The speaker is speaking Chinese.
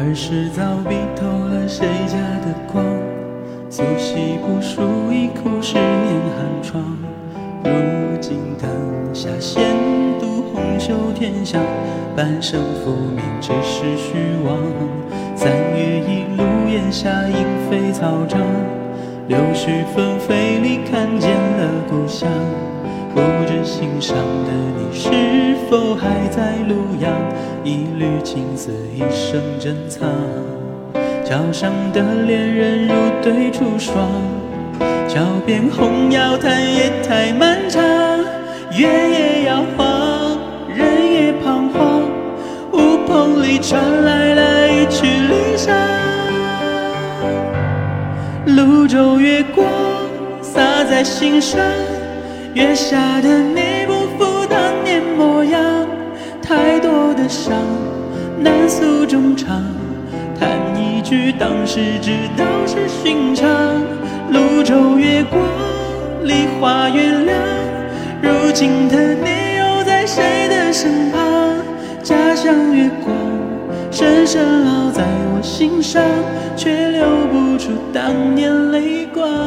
儿时早 bị 偷了谁家的光，苏洗不输一哭十年寒窗。如今灯下闲读红袖添香，半生浮名只是虚妄。三月一路檐下莺飞草长，柳絮纷飞里看见了故乡。不知心上的你是否还在路阳？一缕青丝，一生珍藏。桥上的恋人如对出霜，桥边红药叹夜太漫长。月也摇晃，人也彷徨，乌篷里传来了一曲离殇。泸州月光洒在心上。月下的你的伤难诉衷肠。叹一句当时只道是寻常。泸州月光梨花月亮，如今的你又在谁的身旁？家乡月光深深烙在我心上，却流不出当年泪光。